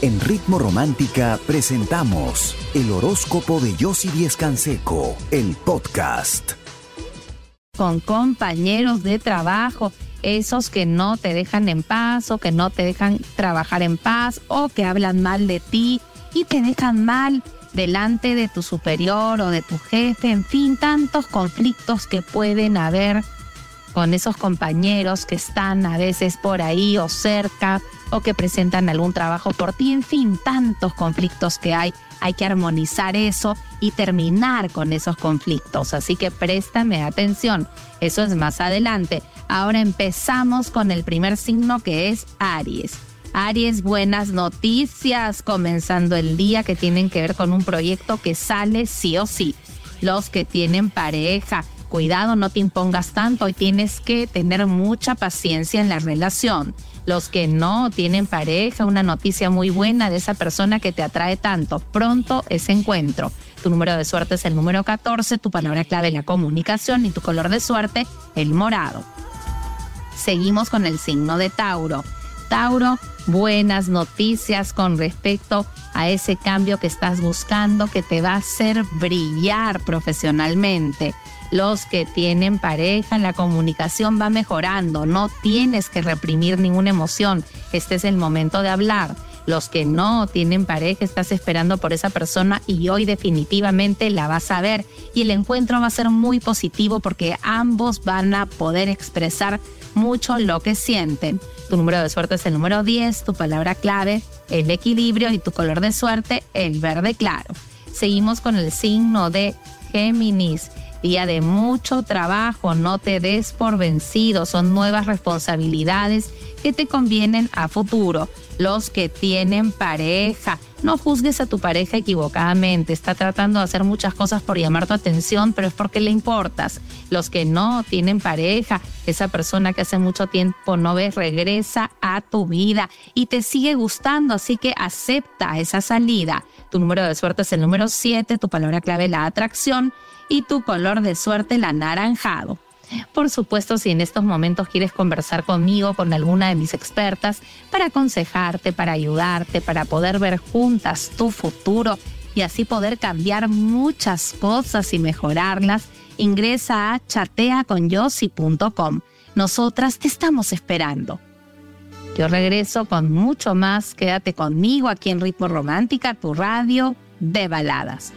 En Ritmo Romántica presentamos el horóscopo de Yossi Díez Canseco, el podcast. Con compañeros de trabajo, esos que no te dejan en paz o que no te dejan trabajar en paz o que hablan mal de ti y te dejan mal delante de tu superior o de tu jefe, en fin, tantos conflictos que pueden haber con esos compañeros que están a veces por ahí o cerca o que presentan algún trabajo por ti, en fin, tantos conflictos que hay. Hay que armonizar eso y terminar con esos conflictos. Así que préstame atención. Eso es más adelante. Ahora empezamos con el primer signo que es Aries. Aries, buenas noticias, comenzando el día que tienen que ver con un proyecto que sale sí o sí. Los que tienen pareja, cuidado, no te impongas tanto y tienes que tener mucha paciencia en la relación. Los que no tienen pareja, una noticia muy buena de esa persona que te atrae tanto. Pronto ese encuentro. Tu número de suerte es el número 14, tu palabra clave la comunicación y tu color de suerte el morado. Seguimos con el signo de Tauro. Tauro, buenas noticias con respecto a ese cambio que estás buscando que te va a hacer brillar profesionalmente los que tienen pareja, la comunicación va mejorando, no tienes que reprimir ninguna emoción, este es el momento de hablar. Los que no tienen pareja, estás esperando por esa persona y hoy definitivamente la vas a ver y el encuentro va a ser muy positivo porque ambos van a poder expresar mucho lo que sienten. Tu número de suerte es el número 10, tu palabra clave, el equilibrio y tu color de suerte, el verde claro. Seguimos con el signo de Géminis día de mucho trabajo, no te des por vencido, son nuevas responsabilidades que te convienen a futuro. Los que tienen pareja, no juzgues a tu pareja equivocadamente, está tratando de hacer muchas cosas por llamar tu atención, pero es porque le importas. Los que no tienen pareja, esa persona que hace mucho tiempo no ves, regresa a tu vida y te sigue gustando, así que acepta esa salida. Tu número de suerte es el número 7, tu palabra clave la atracción y tu color de suerte el anaranjado. Por supuesto, si en estos momentos quieres conversar conmigo, con alguna de mis expertas, para aconsejarte, para ayudarte, para poder ver juntas tu futuro y así poder cambiar muchas cosas y mejorarlas, ingresa a chateaconyossi.com. Nosotras te estamos esperando. Yo regreso con mucho más. Quédate conmigo aquí en Ritmo Romántica, tu radio de baladas.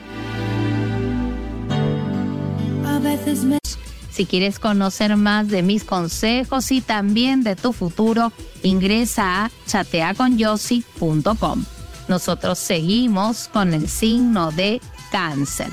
Si quieres conocer más de mis consejos y también de tu futuro, ingresa a chateaconyossi.com. Nosotros seguimos con el signo de cáncer.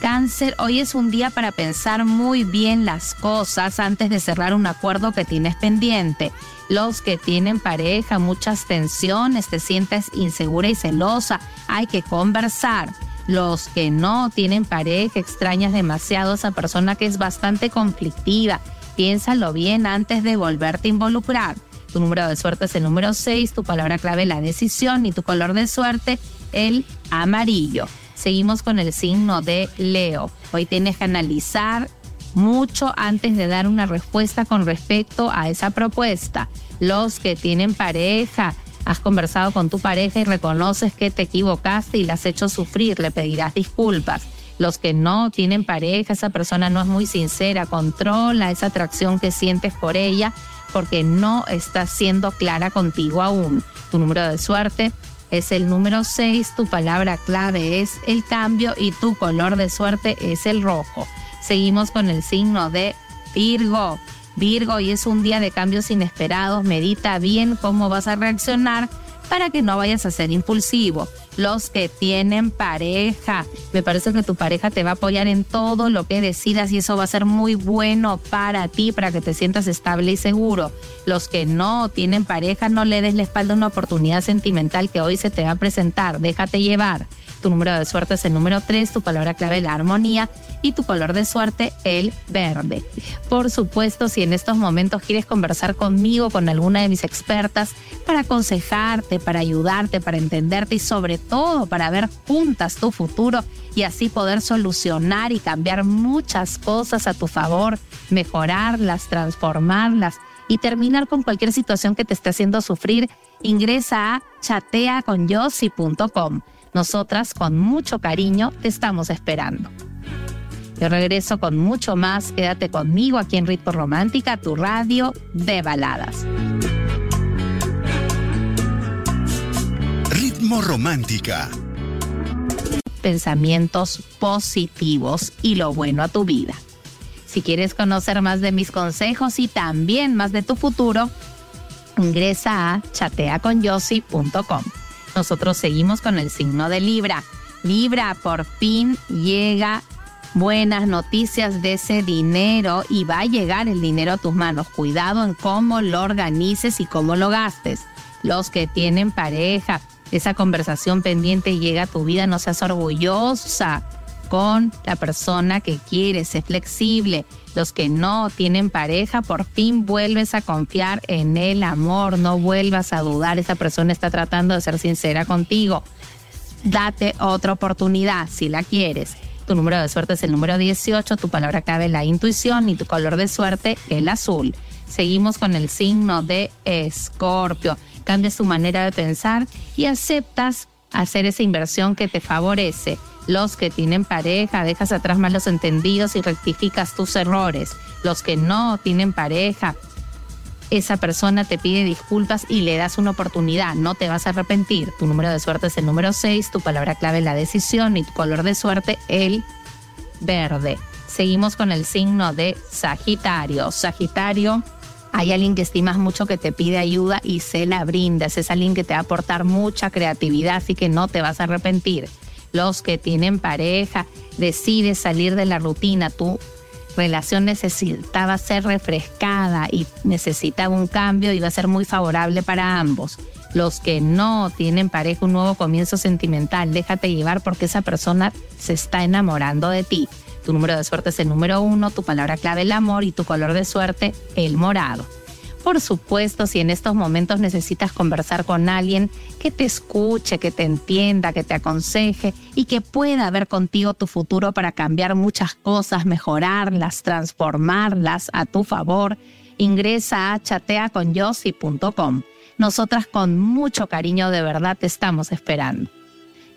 Cáncer, hoy es un día para pensar muy bien las cosas antes de cerrar un acuerdo que tienes pendiente. Los que tienen pareja, muchas tensiones, te sientes insegura y celosa, hay que conversar los que no tienen pareja, extrañas demasiado a esa persona que es bastante conflictiva. Piénsalo bien antes de volverte a involucrar. Tu número de suerte es el número 6, tu palabra clave la decisión y tu color de suerte el amarillo. Seguimos con el signo de Leo. Hoy tienes que analizar mucho antes de dar una respuesta con respecto a esa propuesta. Los que tienen pareja, Has conversado con tu pareja y reconoces que te equivocaste y la has hecho sufrir, le pedirás disculpas. Los que no tienen pareja, esa persona no es muy sincera, controla esa atracción que sientes por ella porque no está siendo clara contigo aún. Tu número de suerte es el número 6, tu palabra clave es el cambio y tu color de suerte es el rojo. Seguimos con el signo de Virgo. Virgo, y es un día de cambios inesperados, medita bien cómo vas a reaccionar para que no vayas a ser impulsivo. Los que tienen pareja, me parece que tu pareja te va a apoyar en todo lo que decidas y eso va a ser muy bueno para ti, para que te sientas estable y seguro. Los que no tienen pareja, no le des la espalda a una oportunidad sentimental que hoy se te va a presentar, déjate llevar. Tu número de suerte es el número 3, tu palabra clave la armonía y tu color de suerte el verde. Por supuesto, si en estos momentos quieres conversar conmigo, con alguna de mis expertas, para aconsejarte, para ayudarte, para entenderte y sobre todo para ver juntas tu futuro y así poder solucionar y cambiar muchas cosas a tu favor, mejorarlas, transformarlas y terminar con cualquier situación que te esté haciendo sufrir, ingresa a chateaconyossi.com. Nosotras con mucho cariño te estamos esperando. Yo regreso con mucho más. Quédate conmigo aquí en Ritmo Romántica, tu radio de baladas. Ritmo Romántica. Pensamientos positivos y lo bueno a tu vida. Si quieres conocer más de mis consejos y también más de tu futuro, ingresa a chateaconyossi.com. Nosotros seguimos con el signo de Libra. Libra, por fin llega buenas noticias de ese dinero y va a llegar el dinero a tus manos. Cuidado en cómo lo organices y cómo lo gastes. Los que tienen pareja, esa conversación pendiente llega a tu vida, no seas orgullosa con la persona que quieres, sé flexible. Los que no tienen pareja, por fin vuelves a confiar en el amor, no vuelvas a dudar, esa persona está tratando de ser sincera contigo. Date otra oportunidad si la quieres. Tu número de suerte es el número 18, tu palabra clave la intuición y tu color de suerte el azul. Seguimos con el signo de Escorpio. Cambias tu manera de pensar y aceptas hacer esa inversión que te favorece los que tienen pareja, dejas atrás malos entendidos y rectificas tus errores. Los que no tienen pareja, esa persona te pide disculpas y le das una oportunidad, no te vas a arrepentir. Tu número de suerte es el número 6, tu palabra clave la decisión y tu color de suerte el verde. Seguimos con el signo de Sagitario. Sagitario, hay alguien que estimas mucho que te pide ayuda y se la brindas. Es alguien que te va a aportar mucha creatividad, así que no te vas a arrepentir los que tienen pareja, decides salir de la rutina, tu relación necesitaba ser refrescada y necesitaba un cambio y va a ser muy favorable para ambos. Los que no tienen pareja, un nuevo comienzo sentimental, déjate llevar porque esa persona se está enamorando de ti. Tu número de suerte es el número uno, tu palabra clave el amor y tu color de suerte el morado. Por supuesto, si en estos momentos necesitas conversar con alguien que te escuche, que te entienda, que te aconseje y que pueda ver contigo tu futuro para cambiar muchas cosas, mejorarlas, transformarlas a tu favor, ingresa a chateaconyossi.com. Nosotras con mucho cariño de verdad te estamos esperando.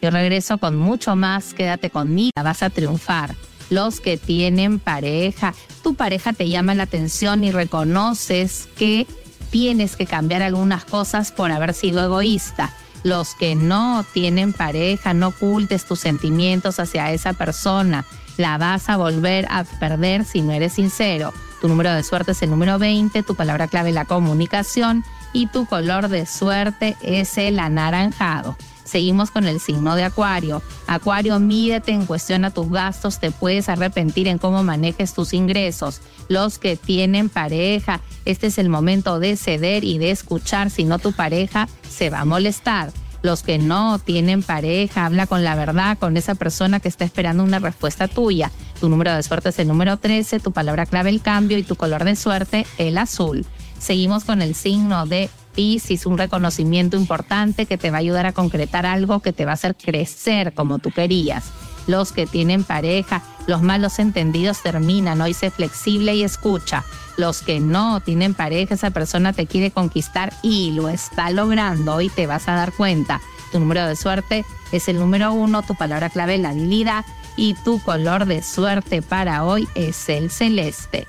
Yo regreso con mucho más, quédate conmigo, vas a triunfar los que tienen pareja. Tu pareja te llama la atención y reconoces que tienes que cambiar algunas cosas por haber sido egoísta. Los que no tienen pareja, no ocultes tus sentimientos hacia esa persona. La vas a volver a perder si no eres sincero. Tu número de suerte es el número 20, tu palabra clave la comunicación y tu color de suerte es el anaranjado. Seguimos con el signo de Acuario. Acuario, mídete en cuestión a tus gastos, te puedes arrepentir en cómo manejes tus ingresos. Los que tienen pareja, este es el momento de ceder y de escuchar, si no tu pareja se va a molestar. Los que no tienen pareja, habla con la verdad, con esa persona que está esperando una respuesta tuya. Tu número de suerte es el número 13, tu palabra clave el cambio y tu color de suerte el azul. Seguimos con el signo de Pisces, un reconocimiento importante que te va a ayudar a concretar algo que te va a hacer crecer como tú querías. Los que tienen pareja, los malos entendidos terminan, hoy sé flexible y escucha. Los que no tienen pareja, esa persona te quiere conquistar y lo está logrando, hoy te vas a dar cuenta. Tu número de suerte es el número uno, tu palabra clave la habilidad y tu color de suerte para hoy es el celeste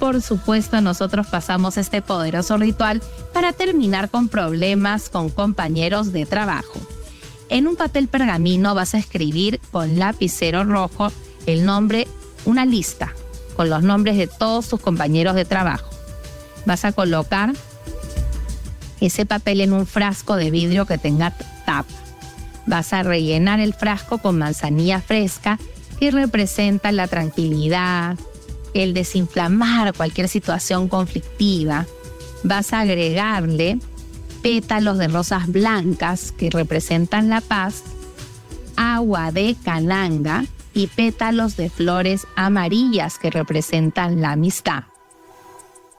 por supuesto nosotros pasamos este poderoso ritual para terminar con problemas con compañeros de trabajo. En un papel pergamino vas a escribir con lapicero rojo el nombre, una lista con los nombres de todos tus compañeros de trabajo. Vas a colocar ese papel en un frasco de vidrio que tenga tapa. Vas a rellenar el frasco con manzanilla fresca que representa la tranquilidad, el desinflamar cualquier situación conflictiva, vas a agregarle pétalos de rosas blancas que representan la paz, agua de cananga y pétalos de flores amarillas que representan la amistad.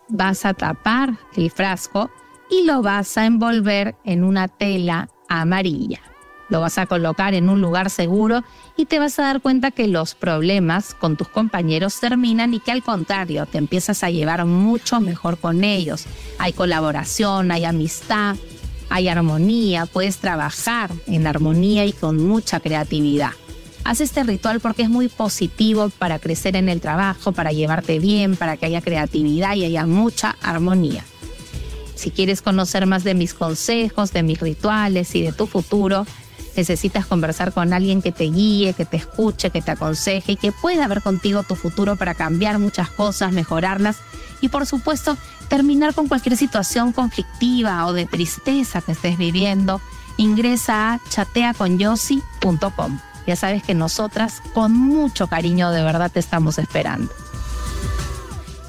Vas a tapar el frasco y lo vas a envolver en una tela amarilla. Lo vas a colocar en un lugar seguro y te vas a dar cuenta que los problemas con tus compañeros terminan y que al contrario, te empiezas a llevar mucho mejor con ellos. Hay colaboración, hay amistad, hay armonía, puedes trabajar en armonía y con mucha creatividad. Haz este ritual porque es muy positivo para crecer en el trabajo, para llevarte bien, para que haya creatividad y haya mucha armonía. Si quieres conocer más de mis consejos, de mis rituales y de tu futuro, necesitas conversar con alguien que te guíe, que te escuche, que te aconseje y que pueda ver contigo tu futuro para cambiar muchas cosas, mejorarlas y por supuesto terminar con cualquier situación conflictiva o de tristeza que estés viviendo, ingresa a chateaconyossi.com. Ya sabes que nosotras con mucho cariño de verdad te estamos esperando.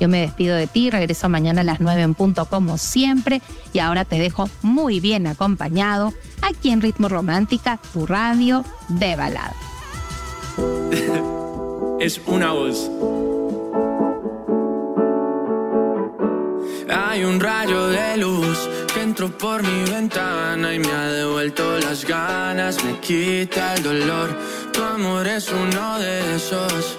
Yo me despido de ti, regreso mañana a las 9 en punto como siempre y ahora te dejo muy bien acompañado aquí en Ritmo Romántica, tu radio de balada. es una voz. Hay un rayo de luz que entró por mi ventana y me ha devuelto las ganas, me quita el dolor. Tu amor es uno de esos.